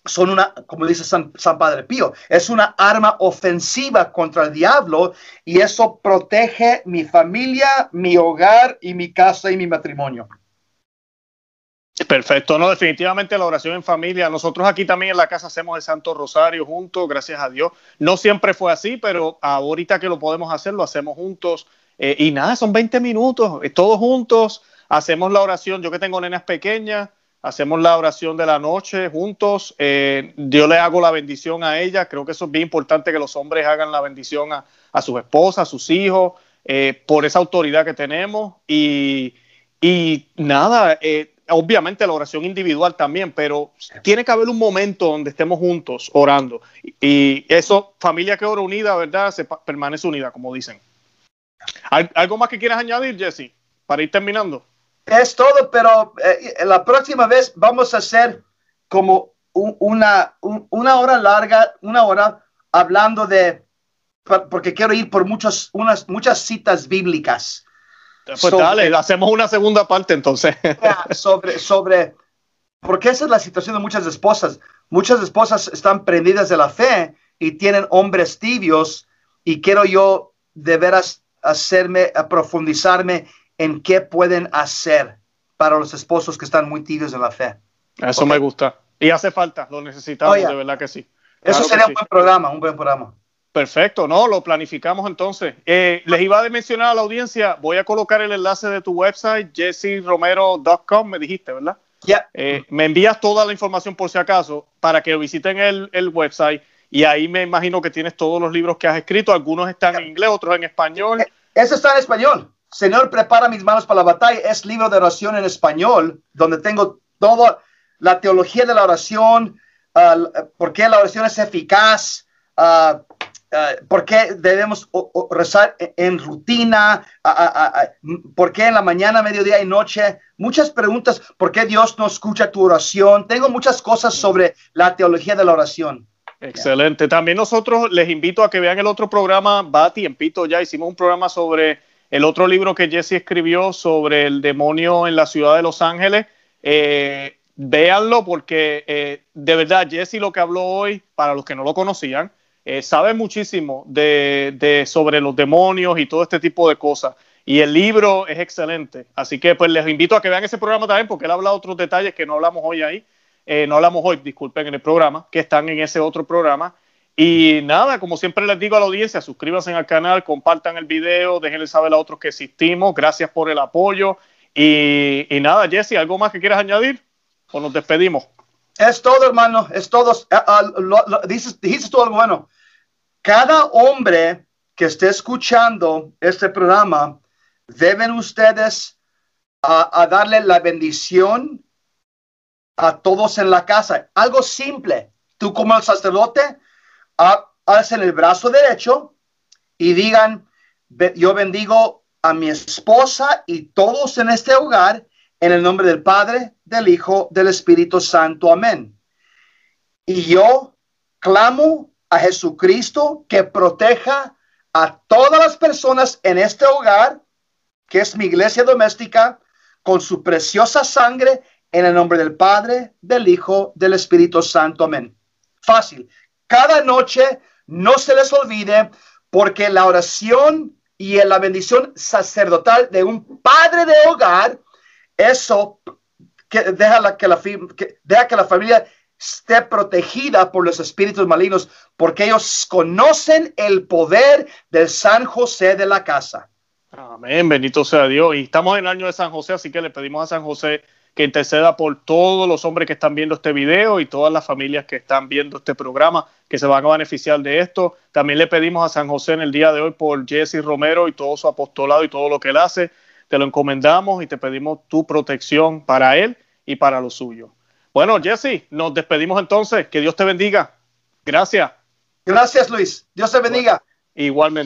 Son una, como dice San, San, Padre Pío, es una arma ofensiva contra el diablo y eso protege mi familia, mi hogar y mi casa y mi matrimonio. Perfecto, no, definitivamente la oración en familia. Nosotros aquí también en la casa hacemos el Santo Rosario juntos, gracias a Dios. No siempre fue así, pero ahorita que lo podemos hacer, lo hacemos juntos. Eh, y nada, son 20 minutos, eh, todos juntos. Hacemos la oración, yo que tengo nenas pequeñas, hacemos la oración de la noche juntos. Eh, yo le hago la bendición a ella. Creo que eso es bien importante que los hombres hagan la bendición a, a sus esposas, a sus hijos, eh, por esa autoridad que tenemos. Y, y nada, eh, obviamente la oración individual también, pero tiene que haber un momento donde estemos juntos orando. Y, eso, familia que ora unida, ¿verdad? Se permanece unida, como dicen. ¿Algo más que quieras añadir, Jesse, para ir terminando? Es todo, pero eh, la próxima vez vamos a hacer como un, una, un, una hora larga, una hora hablando de, porque quiero ir por muchas, unas, muchas citas bíblicas. Pues sobre, dale, hacemos una segunda parte entonces. sobre, sobre, porque esa es la situación de muchas esposas. Muchas esposas están prendidas de la fe y tienen hombres tibios y quiero yo de veras hacerme, a profundizarme en qué pueden hacer para los esposos que están muy tibios en la fe. Eso okay. me gusta. Y hace falta, lo necesitamos, de verdad que sí. Eso sería un sí. buen programa, un buen programa. Perfecto, no, lo planificamos entonces. Eh, les iba a mencionar a la audiencia, voy a colocar el enlace de tu website, jessyromero.com, me dijiste, ¿verdad? Yeah. Eh, me envías toda la información por si acaso para que visiten el, el, website y ahí me imagino que tienes todos los libros que has escrito, algunos están yeah. en inglés, otros en español. Ese está en español. Señor, prepara mis manos para la batalla. Es libro de oración en español, donde tengo toda la teología de la oración, uh, por qué la oración es eficaz, uh, uh, por qué debemos rezar en rutina, por qué en la mañana, mediodía y noche. Muchas preguntas, por qué Dios no escucha tu oración. Tengo muchas cosas sobre la teología de la oración. Excelente. También nosotros les invito a que vean el otro programa, va a tiempito ya, hicimos un programa sobre el otro libro que Jesse escribió sobre el demonio en la ciudad de Los Ángeles. Eh, véanlo porque eh, de verdad Jesse lo que habló hoy, para los que no lo conocían, eh, sabe muchísimo de, sobre los demonios y todo este tipo de cosas. Y el libro es excelente. Así que pues les invito a que vean ese programa también porque él habla de otros detalles que no hablamos hoy ahí. Eh, no hablamos hoy, disculpen, en el programa, que están en ese otro programa. Y nada, como siempre les digo a la audiencia, suscríbanse al canal, compartan el video, déjenle saber a otros que existimos. Gracias por el apoyo. Y, nada, Jesse, ¿algo más que quieras añadir? ¿O nos despedimos? Es todo, hermano, es todo. Uh, uh, dices, dijiste todo algo bueno. Cada hombre que esté escuchando este programa, deben ustedes a darle la bendición a todos en la casa. Algo simple. Tú como el sacerdote, alcen el brazo derecho y digan, yo bendigo a mi esposa y todos en este hogar en el nombre del Padre, del Hijo, del Espíritu Santo. Amén. Y yo clamo a Jesucristo que proteja a todas las personas en este hogar, que es mi iglesia doméstica, con su preciosa sangre en el nombre del Padre, del Hijo, del Espíritu Santo. Amén. Fácil. Cada noche no se les olvide porque la oración y la bendición sacerdotal de un padre de hogar, eso que deja, la, deja que la familia esté protegida por los espíritus malignos, porque ellos conocen el poder del San José de la casa. Amén, bendito sea Dios. Y estamos en el año de San José, así que le pedimos a San José que interceda por todos los hombres que están viendo este video y todas las familias que están viendo este programa que se van a beneficiar de esto. También le pedimos a San José en el día de hoy por Jesse Romero y todo su apostolado y todo lo que él hace. Te lo encomendamos y te pedimos tu protección para él y para lo suyo. Bueno, Jesse, nos despedimos entonces. Que Dios te bendiga. Gracias. Gracias, Luis. Dios te bendiga. Bueno, igualmente.